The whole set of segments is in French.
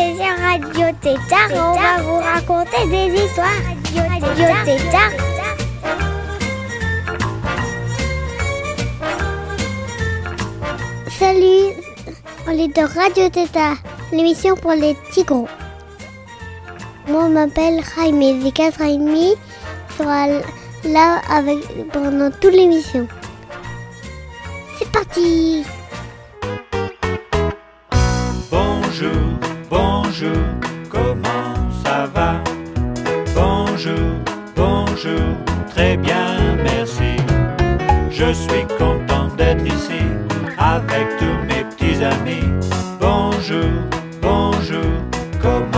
On Radio Tétard on va vous raconter des histoires. Radio Tétard. Salut, on est de Radio Tétard, l'émission pour les tigres. Moi, je m'appelle Jaime, j'ai 4 ans et demi. Je serai là avec, pendant toute l'émission. C'est parti bonjour, comment ça va? Bonjour, bonjour, très bien, merci. Je suis content d'être ici avec tous mes petits amis. Bonjour, bonjour, comment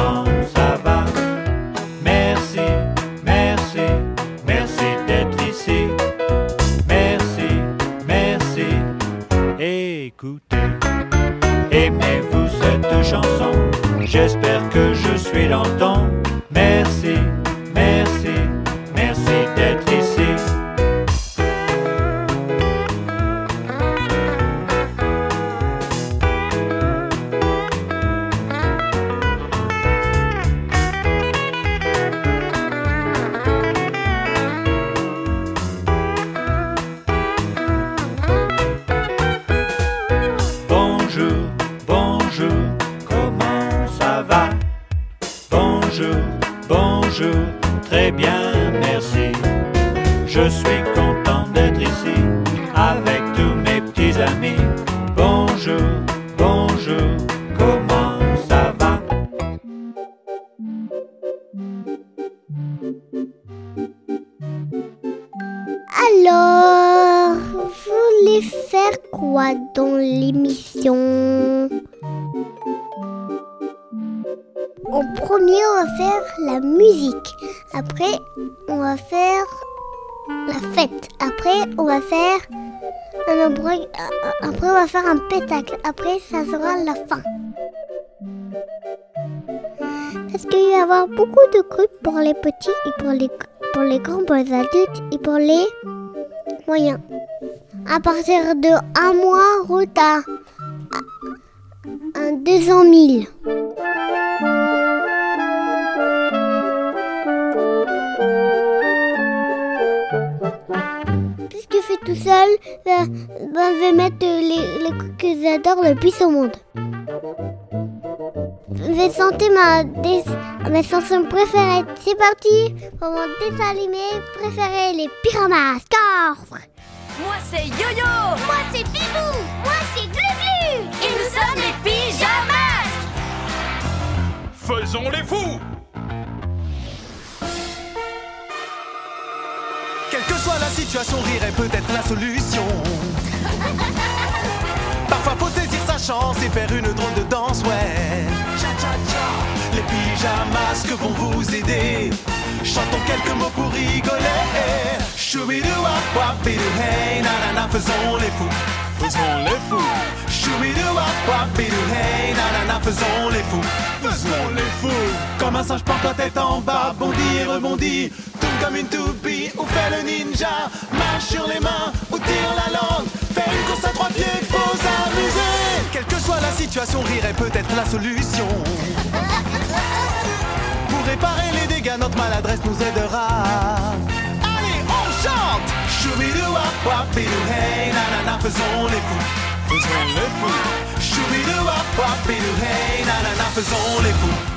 dans l'émission En premier, on va faire la musique. Après, on va faire la fête. Après, on va faire un Après, on va faire un pétacle. Après, ça sera la fin. Parce qu'il va y avoir beaucoup de groupes pour les petits et pour les, pour les grands, pour les adultes et pour les moyens. À partir de un mois, route à, à, à 200 000. Puisque je fais tout seul, euh, ben, je vais mettre les, les que j'adore le plus au monde. Je vais chanter ma, des, chanson préférée. C'est parti pour mon dessin animé préféré, les pyramas. Score Moi c'est Yo-Yo Moi c'est Bibou Moi c'est Glu-Glu Et nous sommes les pyjamas Faisons les fous Quelle que soit la situation, rire est peut-être la solution. Parfois faut saisir sa chance et faire une drôle de danse, ouais. Cha-cha-cha. Les pyjamas que vont vous aider? Chantons quelques mots pour rigoler. Choubidou wap wap bidou hey, nanana, faisons les fous. Faisons les fous. Choubidou wap wap bidou hey, nanana, faisons les fous. Faisons les fous. Comme un singe prend la tête en bas, bondit et rebondit. Tourne comme une toupie ou fait le ninja. Marche sur les mains ou tire la langue. Fais une course à trois pieds, faut s'amuser. Quelle que soit la situation, rire est peut-être la solution. Pour réparer les dégâts, notre maladresse nous aidera. Allez, on chante Choubidou wap wap hey, nanana, faisons les fous. Faisons les fous. Choubidou wap wap hey, nanana, faisons les fous.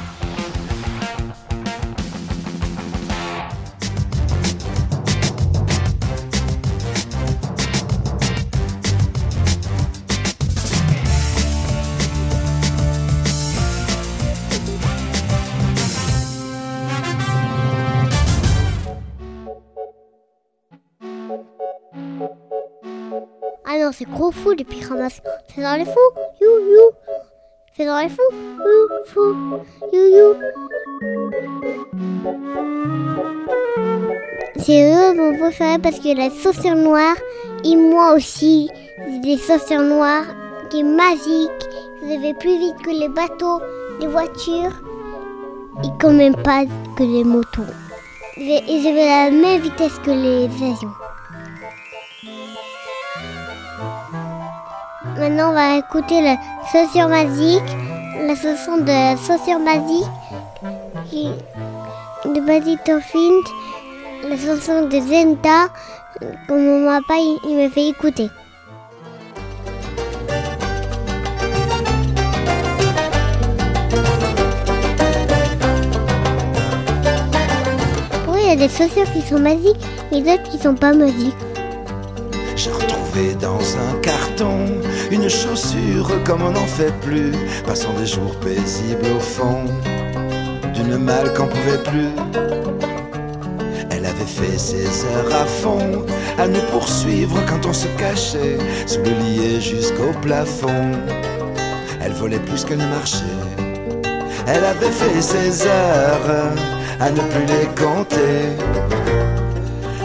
C'est gros fou les pyjamas. C'est dans les fous. You, you. Faisons les fous. Ouh, fou. You, C'est eux mon préféré parce que la sauceur noire et moi aussi, des sauceurs noires qui est magique. Avez plus vite que les bateaux, les voitures et quand même pas que les motos. Et j'avais la même vitesse que les avions. Maintenant, on va écouter la sauceur magique, la chanson de la sauceur magique de Buddy Torfind, la chanson de Zenda, que mon papa il, il fait écouter. Oui, il y a des chaussures qui sont magiques et d'autres qui sont pas magiques. J'ai retrouvé dans un carton une chaussure comme on n'en fait plus, passant des jours paisibles au fond d'une malle qu'on pouvait plus. Elle avait fait ses heures à fond, à nous poursuivre quand on se cachait sous le lit jusqu'au plafond. Elle volait plus qu'elle ne marchait. Elle avait fait ses heures à ne plus les compter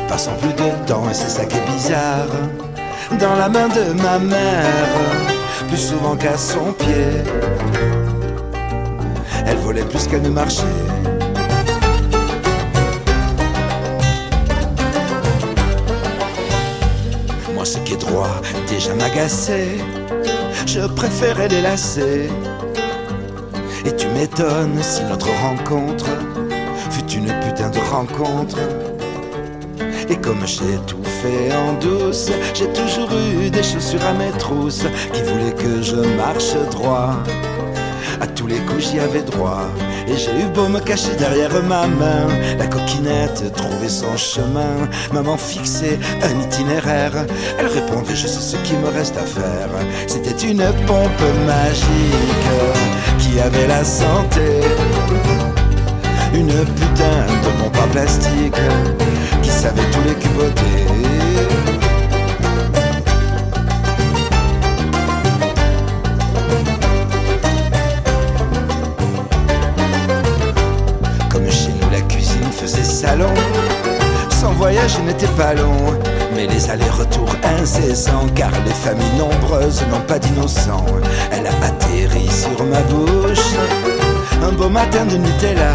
passant plus de temps et c'est ça qui est bizarre. Dans la main de ma mère, plus souvent qu'à son pied. Elle volait plus qu'elle ne marchait. Moi, ce qui est droit déjà m'agaçait. Je préférais les lacer. Et tu m'étonnes si notre rencontre fut une putain de rencontre. Et comme j'ai tout fait en douce, j'ai toujours eu des chaussures à mes trousses qui voulaient que je marche droit. À tous les coups j'y avais droit. Et j'ai eu beau me cacher derrière ma main La coquinette trouvait son chemin. Maman fixait un itinéraire. Elle répondait je sais ce qui me reste à faire. C'était une pompe magique Qui avait la santé. Une putain de pompe en plastique Qui savait tous les cuboter. Comme chez nous la cuisine faisait salon. Sans voyage n'était pas long. Mais les allers-retours incessants Car les familles nombreuses n'ont pas d'innocents. Elle a atterri sur ma bouche. Un beau matin de Nutella.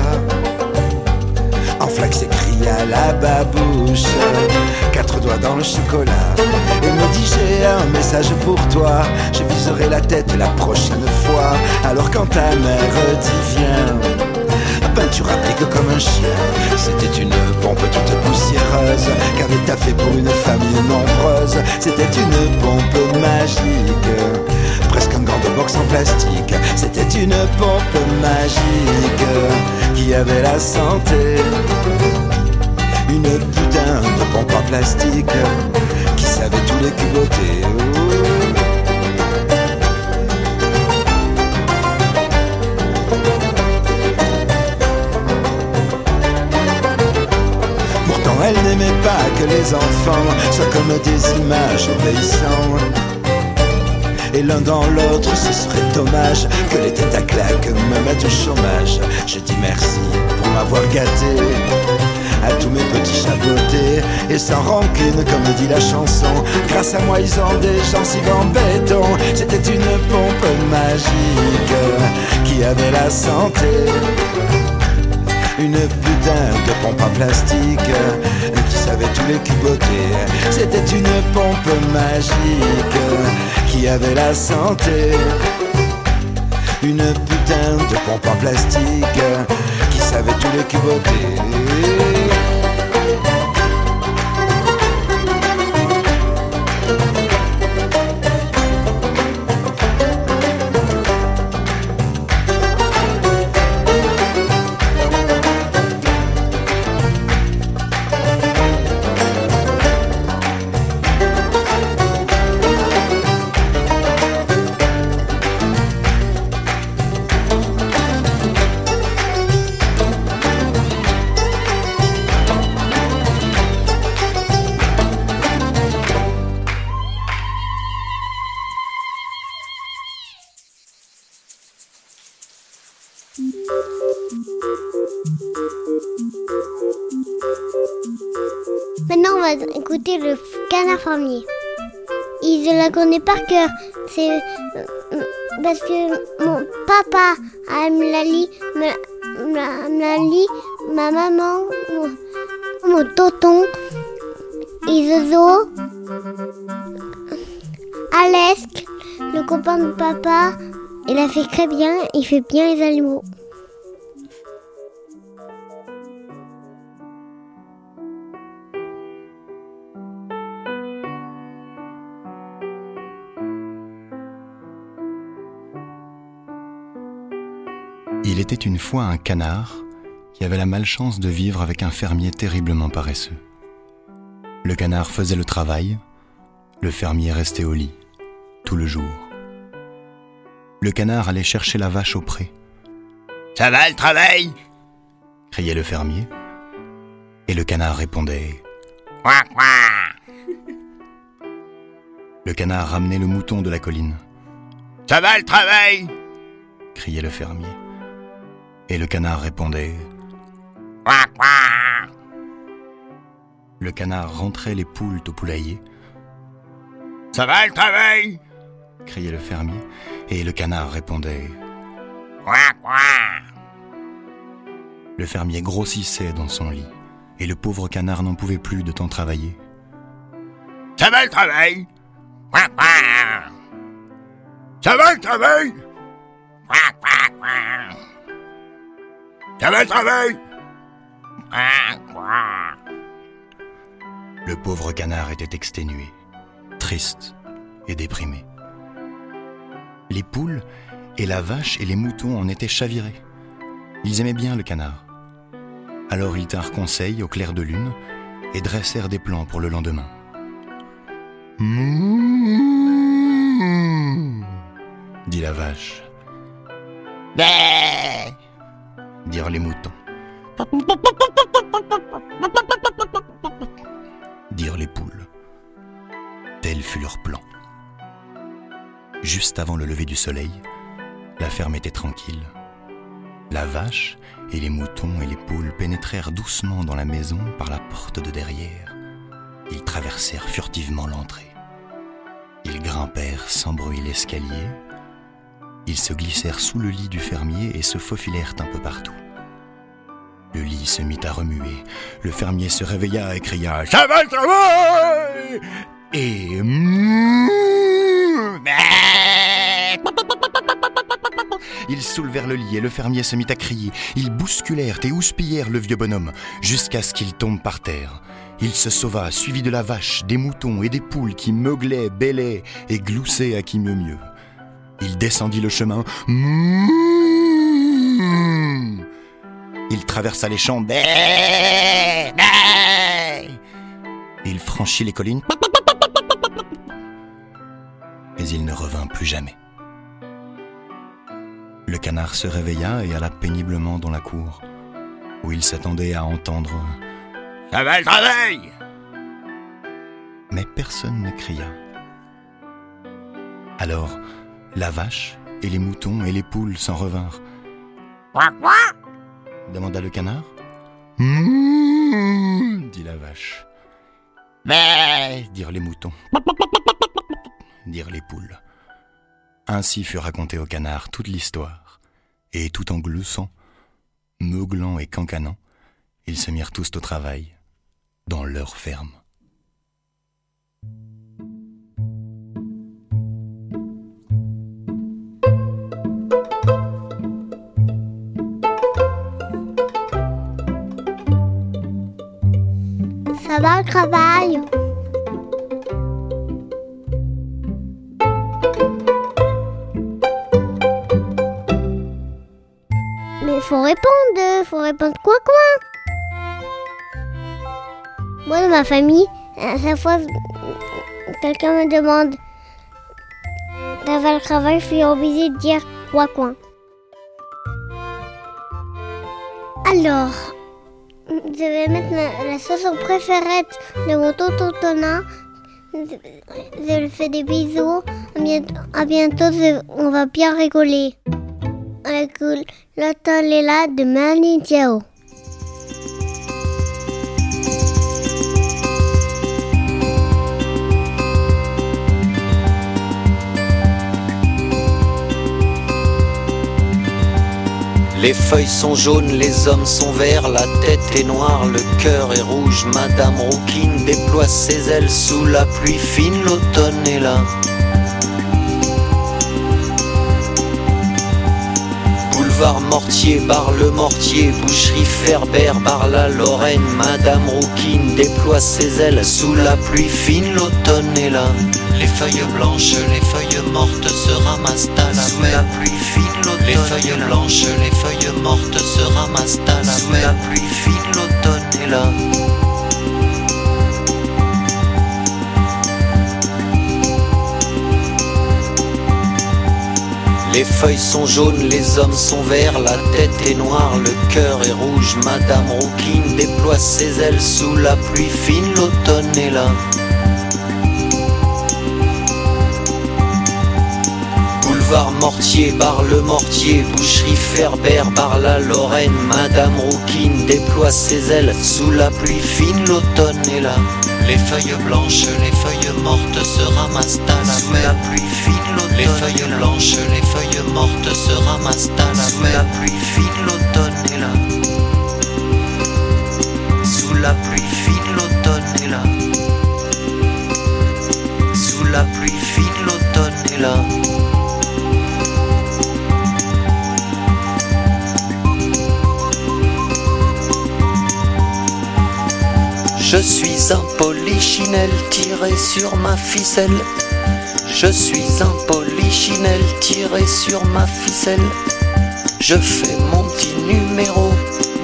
En flax écrit à la babouche. Quatre doigts dans le chocolat. Et me dit j'ai un message pour toi. Je viserai la tête la prochaine fois. Alors quand ta mère dit viens tu rappliques comme un chien. C'était une pompe toute poussiéreuse Qu'avait ta fait pour une famille nombreuse. C'était une pompe magique. Presque un gant de boxe en plastique. C'était une pompe magique Qui avait la santé Une putain de pompe en plastique Qui savait tous les cuboter oh. Pourtant elle n'aimait pas que les enfants soient comme des images obéissants. Et l'un dans l'autre, ce serait dommage que les têtes à claques me mettent au chômage. Je dis merci pour m'avoir gâté à tous mes petits chapeautés et sans rancune comme dit la chanson. Grâce à moi ils ont des gencives en béton. C'était une pompe magique qui avait la santé. Une putain de pompe en plastique qui savait tous les cuboter. C'était une pompe magique qui avait la santé. Une putain de pompe en plastique qui savait tous les cuboter. Connaît par cœur. C'est euh, parce que mon papa me l'a l'a lu, ma maman, mon, mon tonton, Isozo, Alesk, le copain de papa. Il a fait très bien, il fait bien les animaux. Était une fois un canard qui avait la malchance de vivre avec un fermier terriblement paresseux. Le canard faisait le travail, le fermier restait au lit, tout le jour. Le canard allait chercher la vache au pré. Ça va le travail criait le fermier. Et le canard répondait Quoi, quoi Le canard ramenait le mouton de la colline. Ça va le travail criait le fermier. Et le canard répondait. Quoi, quoi? Le canard rentrait les poules au poulailler. Ça va le travail? criait le fermier. Et le canard répondait. Quoi, quoi? Le fermier grossissait dans son lit. Et le pauvre canard n'en pouvait plus de tant travailler. Ça va le travail? Quoi, quoi? Ça va le travail? Ça va le travail Le pauvre canard était exténué, triste et déprimé. Les poules et la vache et les moutons en étaient chavirés. Ils aimaient bien le canard. Alors ils tinrent conseil au clair de lune et dressèrent des plans pour le lendemain. Mouh dit la vache. Bé dirent les moutons. dirent les poules. Tel fut leur plan. Juste avant le lever du soleil, la ferme était tranquille. La vache et les moutons et les poules pénétrèrent doucement dans la maison par la porte de derrière. Ils traversèrent furtivement l'entrée. Ils grimpèrent sans bruit l'escalier. Ils se glissèrent sous le lit du fermier et se faufilèrent un peu partout. Le lit se mit à remuer. Le fermier se réveilla et cria Ça va le travail Et. Ils soulevèrent le lit et le fermier se mit à crier. Ils bousculèrent et houspillèrent le vieux bonhomme jusqu'à ce qu'il tombe par terre. Il se sauva, suivi de la vache, des moutons et des poules qui meuglaient, bêlaient et gloussaient à qui mieux mieux. Il descendit le chemin. Il traversa les champs. Il franchit les collines. Mais il ne revint plus jamais. Le canard se réveilla et alla péniblement dans la cour, où il s'attendait à entendre Ça va le travail Mais personne ne cria. Alors, la vache et les moutons et les poules s'en revinrent. Quoi, quoi? demanda le canard. Mmm, dit la vache. Mais, dirent les moutons. dirent les poules. Ainsi fut racontée au canard toute l'histoire, et tout en gloussant, meuglant et cancanant, ils se mirent tous au travail, dans leur ferme. Ça le travail? Mais faut répondre, faut répondre quoi quoi? Moi dans ma famille, à chaque fois quelqu'un me demande ça va le travail, je suis obligée de dire quoi quoi. Alors, je vais mettre la, la chanson préférée de mon tonton Tonin. Je, lui fais des bisous. À bientôt, on va bien rigoler. Écoute l'automne est là de Mani Diao. Les feuilles sont jaunes, les hommes sont verts, la tête est noire, le cœur est rouge. Madame Rouquine déploie ses ailes sous la pluie fine, l'automne est là. Boulevard Mortier, bar le Mortier, boucherie Ferber, bar la Lorraine. Madame Rouquine déploie ses ailes sous la pluie fine, l'automne est là. Les feuilles blanches, les feuilles mortes se ramassent à la sous la pluie fine, l'automne. Les feuilles blanches, les feuilles mortes se ramassent à la sous la pluie fine, l'automne est là. Les feuilles sont jaunes, les hommes sont verts, la tête est noire, le cœur est rouge. Madame Rouquine déploie ses ailes sous la pluie fine, l'automne est là. Boulevard Mortier, bar le Mortier, boucherie Ferber, bar la Lorraine. Madame Rouquine déploie ses ailes sous la pluie fine, l'automne est là. Les feuilles blanches, les feuilles mortes se ramassent à la sous la pluie fine, l'automne. Les feuilles blanches, les feuilles mortes se ramassent à la sous la pluie fine, l'automne est là. Sous la pluie fine, l'automne est là. Sous la pluie fine, l'automne est là. Je suis un polichinelle tiré sur ma ficelle. Je suis un polichinelle tiré sur ma ficelle. Je fais mon petit numéro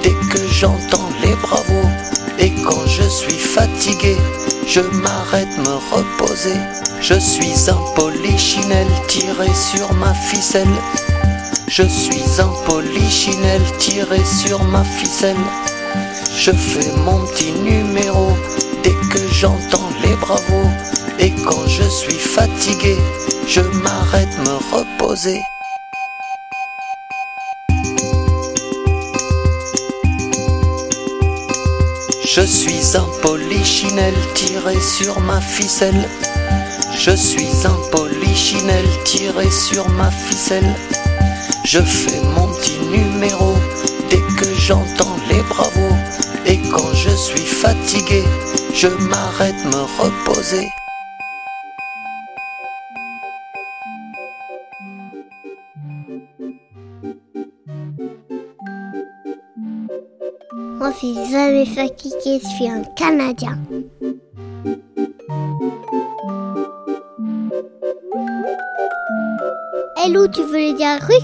dès que j'entends les bravos. Et quand je suis fatigué, je m'arrête me reposer. Je suis un polichinelle tiré sur ma ficelle. Je suis un polichinelle tiré sur ma ficelle. Je fais mon petit numéro dès que j'entends les bravos. Et quand je suis fatigué, je m'arrête me reposer. Je suis un polichinelle tiré sur ma ficelle. Je suis un polichinelle tiré sur ma ficelle. Je fais mon petit numéro dès que j'entends quand je suis fatigué, je m'arrête me reposer. Moi, je suis jamais fatigué, je suis un Canadien. Hello, tu veux le dire un truc?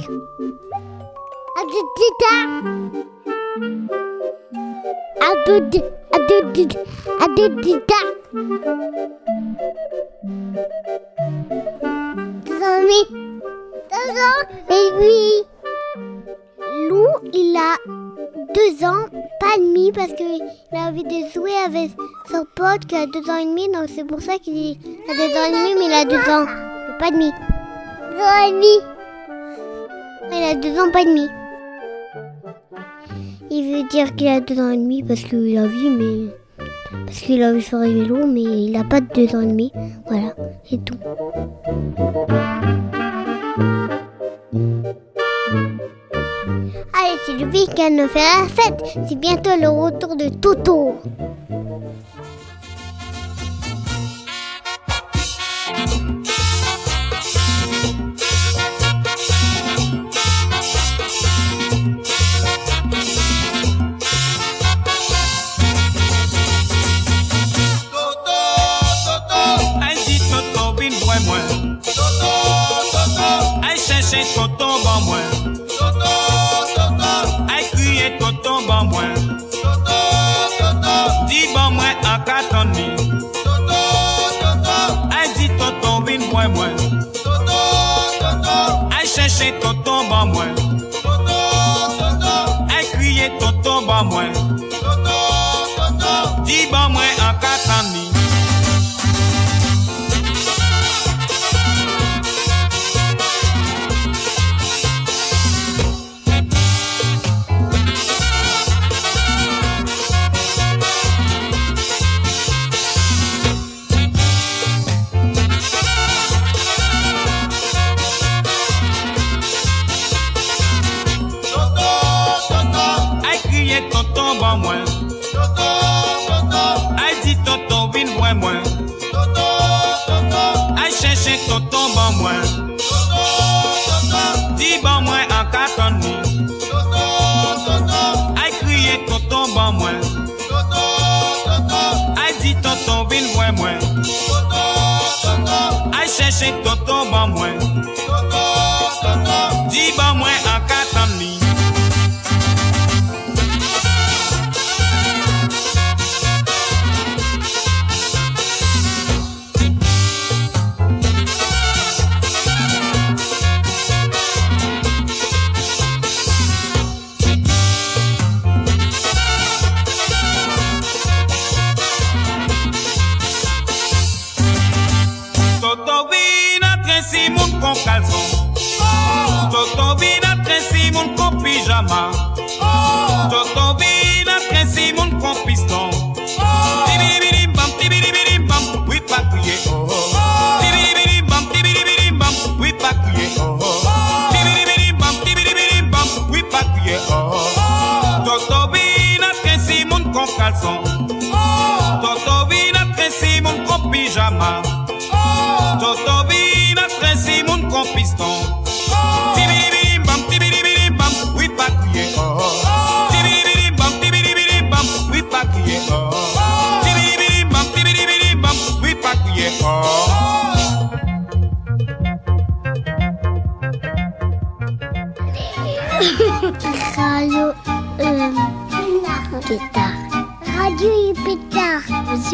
Deux ans et demi Deux ans et demi Lou, il a deux ans, pas demi, parce qu'il a envie de jouer avec son pote qui a deux ans et demi, donc c'est pour ça qu'il a deux ans et demi, mais il a deux ans, pas demi. Deux ans et demi. Il a deux ans, pas demi. Il veut dire qu'il a deux ans et demi parce qu'il a vu, mais parce qu'il a vu sur le vélo, mais il a pas de deux ans et demi. Voilà, c'est tout. Allez, c'est le week-end, on fait la fête. C'est bientôt le retour de Toto.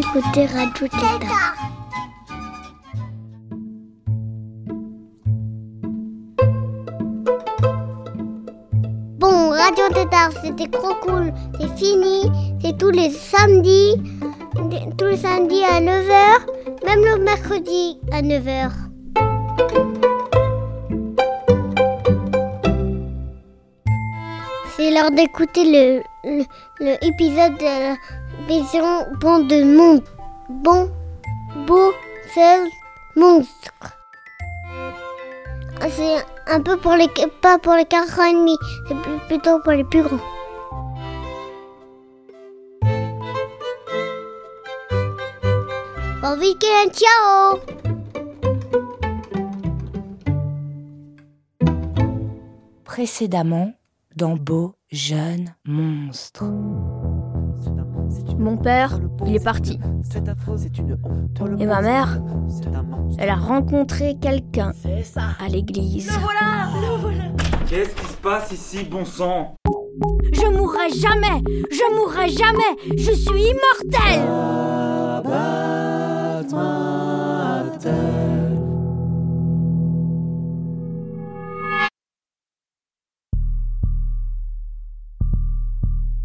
Écoutez Radio Tétard. Bon, Radio Tétard, c'était trop cool. C'est fini. C'est tous les samedis. Tous les samedis à 9h. Même le mercredi à 9h. C'est l'heure d'écouter le, le, le épisode de maison Bon de Monde. Bon, beau, seul, monstre. C'est un peu pour les pas pour les 4 ans et demi, c'est plutôt pour les plus grands. Bon week-end, ciao Précédemment, dans Beau Jeune Monstre. Mon père, il est parti. Et ma mère, elle a rencontré quelqu'un à l'église. Qu'est-ce qui se passe ici, bon sang? Je mourrai jamais Je mourrai jamais Je suis immortel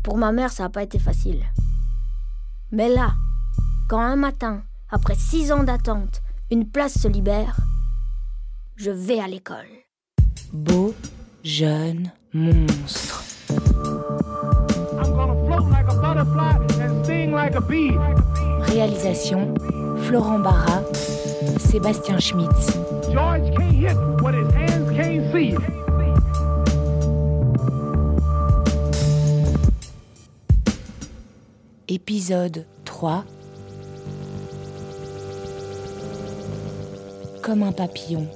Pour ma mère, ça n'a pas été facile. Mais là, quand un matin, après six ans d'attente, une place se libère, je vais à l'école. Beau Jeune Monstre. Réalisation Florent Barra, Sébastien Schmitz. Épisode 3 Comme un papillon.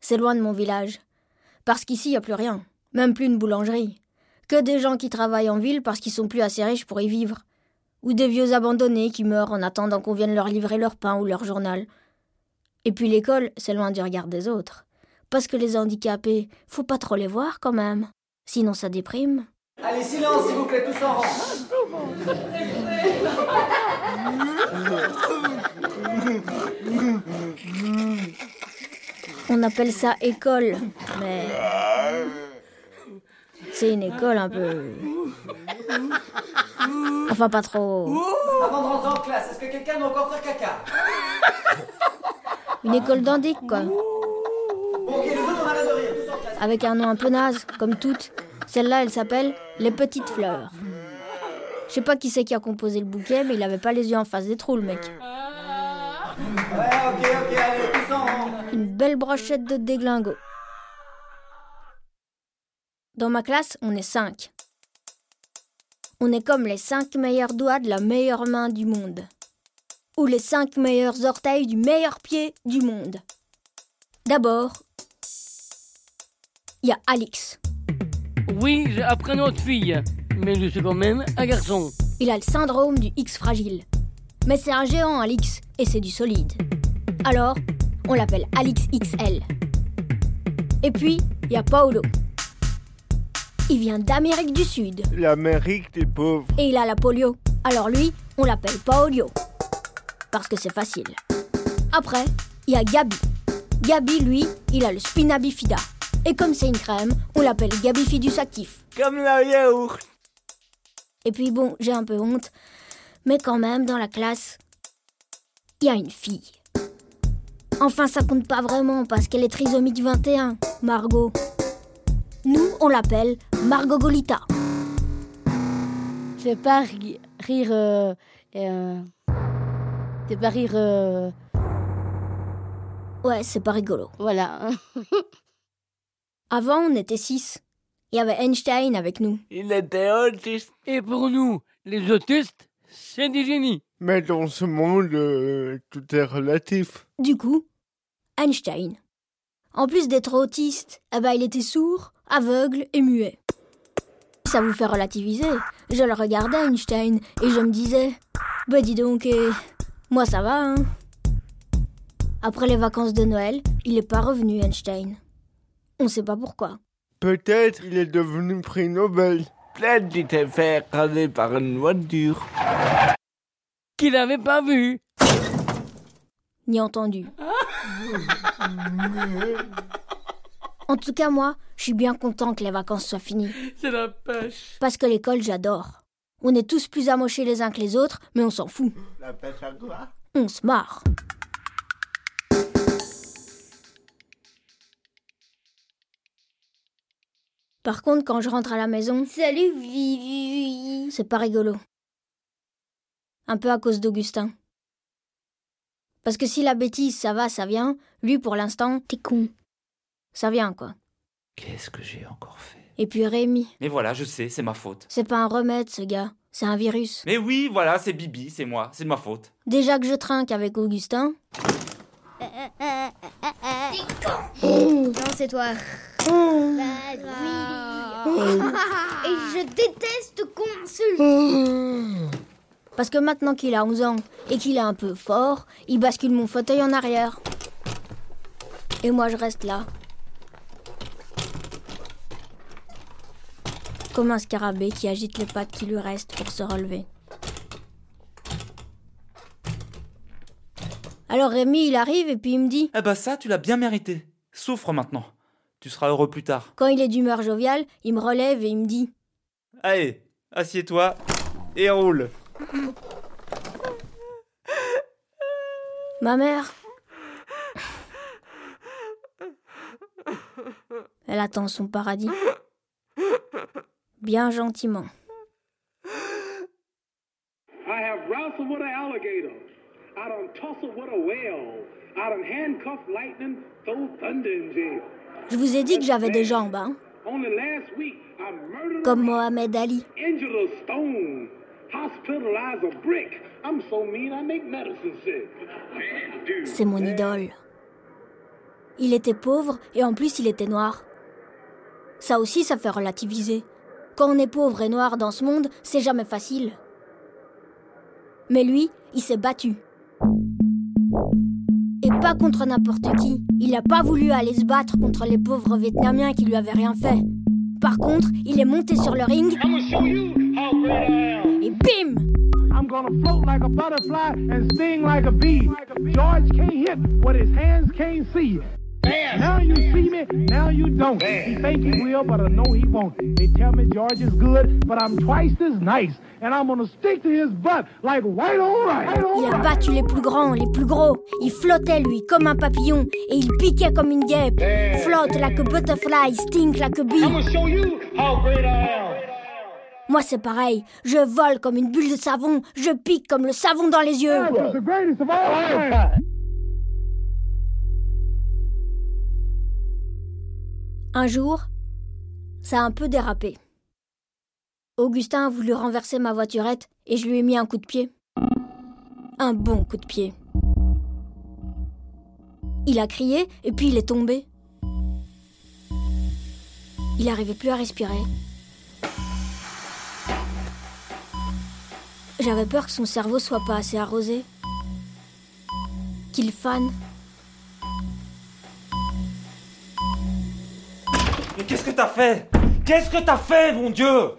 C'est loin de mon village. Parce qu'ici, il n'y a plus rien. Même plus une boulangerie. Que des gens qui travaillent en ville parce qu'ils sont plus assez riches pour y vivre. Ou des vieux abandonnés qui meurent en attendant qu'on vienne leur livrer leur pain ou leur journal. Et puis l'école, c'est loin du regard des autres. Parce que les handicapés, faut pas trop les voir quand même. Sinon ça déprime. Allez, silence, s'il vous plaît, tous en rang. On appelle ça école, mais c'est une école un peu. Enfin, pas trop. Avant de rentrer en classe, est-ce que quelqu'un doit encore faire caca? Une école d'indique, quoi. Bon, ok, les autres, on arrête de rire, tous en classe. Avec un nom un peu naze, comme toutes. Celle-là, elle s'appelle Les Petites Fleurs. Je sais pas qui c'est qui a composé le bouquet, mais il avait pas les yeux en face des trous, le mec. Ouais, ok, ok, allez, tous en rang. Une belle brochette de déglingo. Dans ma classe, on est cinq. On est comme les cinq meilleurs doigts de la meilleure main du monde. Ou les cinq meilleurs orteils du meilleur pied du monde. D'abord, il y a Alix. Oui, j'ai appris une autre fille, mais je suis quand même un garçon. Il a le syndrome du X fragile. Mais c'est un géant, Alix, et c'est du solide. Alors, on l'appelle Alix XL. Et puis, il y a Paolo. Il vient d'Amérique du Sud. L'Amérique des pauvres. Et il a la polio. Alors lui, on l'appelle Paolio. Parce que c'est facile. Après, il y a Gabi. Gabi, lui, il a le spina bifida. Et comme c'est une crème, on l'appelle Gabifidus actif. Comme la yaourt. Et puis bon, j'ai un peu honte. Mais quand même, dans la classe, il y a une fille. Enfin, ça compte pas vraiment parce qu'elle est trisomique 21, Margot. Nous, on l'appelle Margot Golita. C'est pas ri- rire. euh, euh, c'est pas rire. euh, Ouais, c'est pas rigolo. Voilà. Avant, on était six. Il y avait Einstein avec nous. Il était autiste. Et pour nous, les autistes, c'est des génies. Mais dans ce monde, euh, tout est relatif. Du coup, Einstein. En plus d'être autiste, eh ben, il était sourd, aveugle et muet. Ça vous fait relativiser. Je le regardais, Einstein, et je me disais, bah dis donc, eh, moi ça va, hein. Après les vacances de Noël, il n'est pas revenu, Einstein. On sait pas pourquoi. Peut-être il est devenu prix Nobel. Peut-être s'est fait écraser par une voiture. Qu'il n'avait pas vu. Ni entendu. En tout cas, moi, je suis bien content que les vacances soient finies. C'est la pêche. Parce que l'école, j'adore. On est tous plus amochés les uns que les autres, mais on s'en fout. La pêche à quoi? On se marre. Par contre, quand je rentre à la maison, Salut, Vivi. c'est pas rigolo. Un peu à cause d'Augustin. Parce que si la bêtise, ça va, ça vient, lui, pour l'instant, T'es con. ça vient, quoi. Qu'est-ce que j'ai encore fait? Et puis Rémi, Mais voilà, je sais, c'est ma faute. c'est pas un remède, ce gars. C'est un virus. Mais oui, voilà, c'est Bibi, c'est moi, c'est de ma faute. Déjà que je trinque avec Augustin, Non, c'est toi. Bah. Et je déteste qu'on m'insulte. parce que maintenant qu'il a 11 ans et qu'il est un peu fort, il bascule mon fauteuil en arrière. Et moi, je reste là. Comme un scarabée qui agite les pattes qui lui restent pour se relever. Alors Rémi, il arrive et puis il me dit, Eh bah ça, tu l'as bien mérité. Souffre maintenant. Tu seras heureux plus tard. quand il est d'humeur joviale, il me relève et il me dit, Allez, assieds-toi et roule. Ma mère. Elle attend son paradis. Bien gentiment. I have wrestled with an alligator. I done tussled with a whale. I done handcuffed lightning, throw thunder in jail. Je vous ai dit que j'avais des jambes, hein Comme Mohamed Ali. C'est mon idole. Il était pauvre et en plus il était noir. Ça aussi, ça fait relativiser. Quand on est pauvre et noir dans ce monde, c'est jamais facile. Mais lui, il s'est battu. Pas contre n'importe qui. Il n'a pas voulu aller se battre contre les pauvres Vietnamiens qui lui avaient rien fait. Par contre, il est monté sur le ring et bim I'm gonna float like a butterfly and sting like a bee. George can't hit what his hands can't see. Now you see me, now you don't. He think he will, but I know he won't. They tell me George is good, but I'm twice as nice. And I'm gonna stick to his butt like white. White on Il a battu les plus grands, les plus gros. Il flottait, lui, comme un papillon. Et il piquait comme une guêpe. Flotte like a butterfly, stink like a bee. I'ma show you how great I am. Moi, c'est pareil. Je vole comme une bulle de savon. Je pique comme le savon dans les yeux. Un jour, Ça a un peu dérapé. Augustin a voulu renverser ma voiturette et je lui ai mis un coup de pied. Un bon coup de pied. Il a crié et puis il est tombé. Il n'arrivait plus à respirer. J'avais peur que son cerveau soit pas assez arrosé. Qu'il fane. Qu'est-ce que t'as fait? Qu'est-ce que t'as fait, mon Dieu?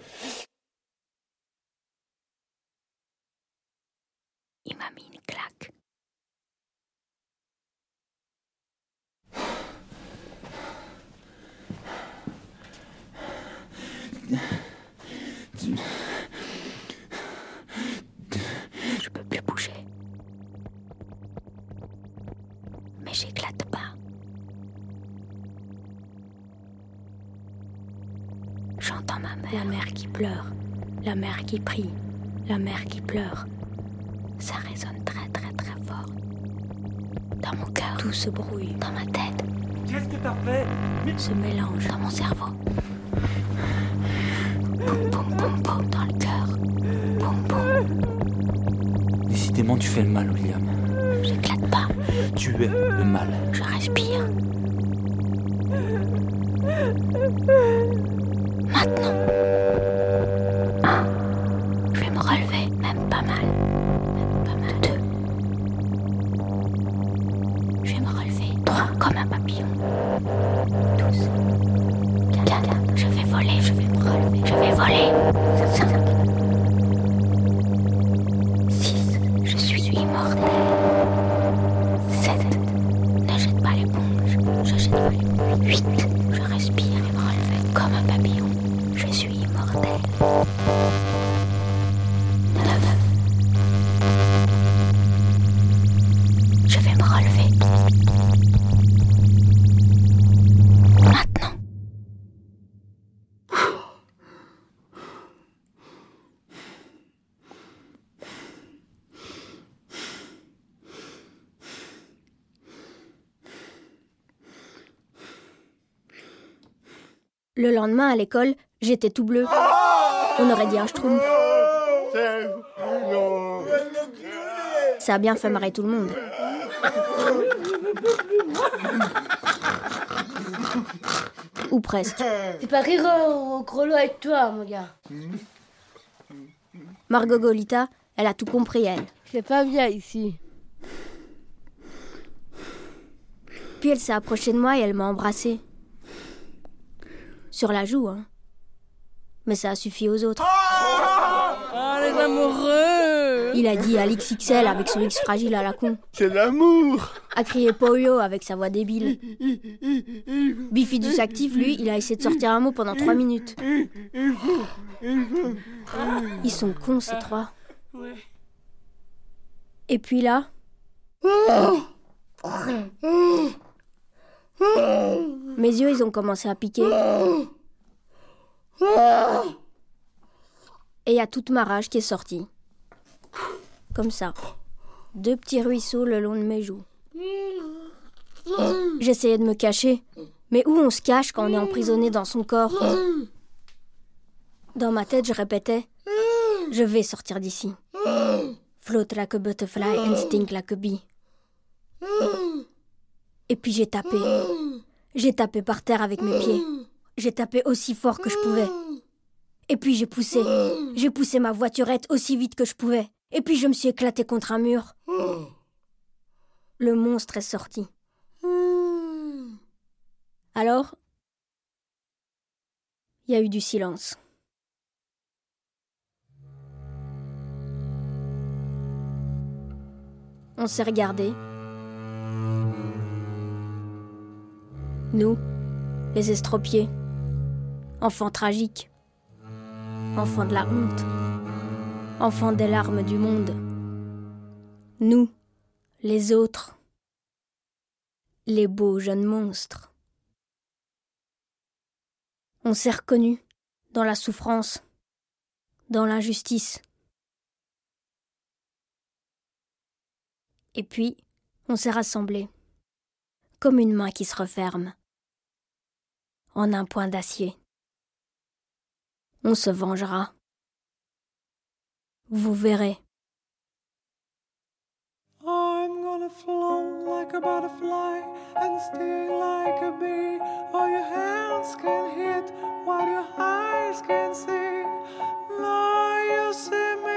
La mère qui pleure. Ça résonne très très très fort. Dans mon cœur, tout se brouille. Dans ma tête, Qu'est-ce que t'as fait? se mélange dans mon cerveau. Boum boum boum boum dans le cœur. Boum boum. Décidément, tu fais le mal, William. J'éclate pas. Tu es le mal. Je respire. Le lendemain à l'école, j'étais tout bleu. On aurait dit un schtroumpf. Ça a bien fait marrer tout le monde. Ou presque. C'est pas rire au, au avec toi, mon gars. Margot Golita, elle a tout compris, elle. C'est pas bien ici. Puis elle s'est approchée de moi et elle m'a embrassé. Sur la joue, hein. Mais ça a suffi aux autres. Ah, les amoureux Il a dit Alix XL avec son X fragile à la con. C'est l'amour A crié Polio avec sa voix débile. Bifidus actif, lui, il a essayé de sortir un mot pendant trois minutes. Ils sont cons, ces trois. Et puis là, mes yeux, ils ont commencé à piquer. Et il y a toute ma rage qui est sortie. Comme ça. Deux petits ruisseaux le long de mes joues. J'essayais de me cacher. Mais où on se cache quand on est emprisonné dans son corps? Dans ma tête, je répétais Je vais sortir d'ici. Float like a butterfly and stink like a bee. Et puis j'ai tapé. J'ai tapé par terre avec mes pieds. J'ai tapé aussi fort que je pouvais. Et puis j'ai poussé. J'ai poussé ma voiturette aussi vite que je pouvais. Et puis je me suis éclaté contre un mur. Le monstre est sorti. Alors, il y a eu du silence. On s'est regardé. Nous, les estropiés, enfants tragiques, enfants de la honte, enfants des larmes du monde. Nous, les autres, les beaux jeunes monstres. On s'est reconnus dans la souffrance, dans l'injustice. Et puis, on s'est rassemblés, comme une main qui se referme, en un point d'acier. On se vengera. Vous verrez. I'm gonna float like a butterfly and sting like a bee. All your hands can hit what your eyes can see. Now you see me,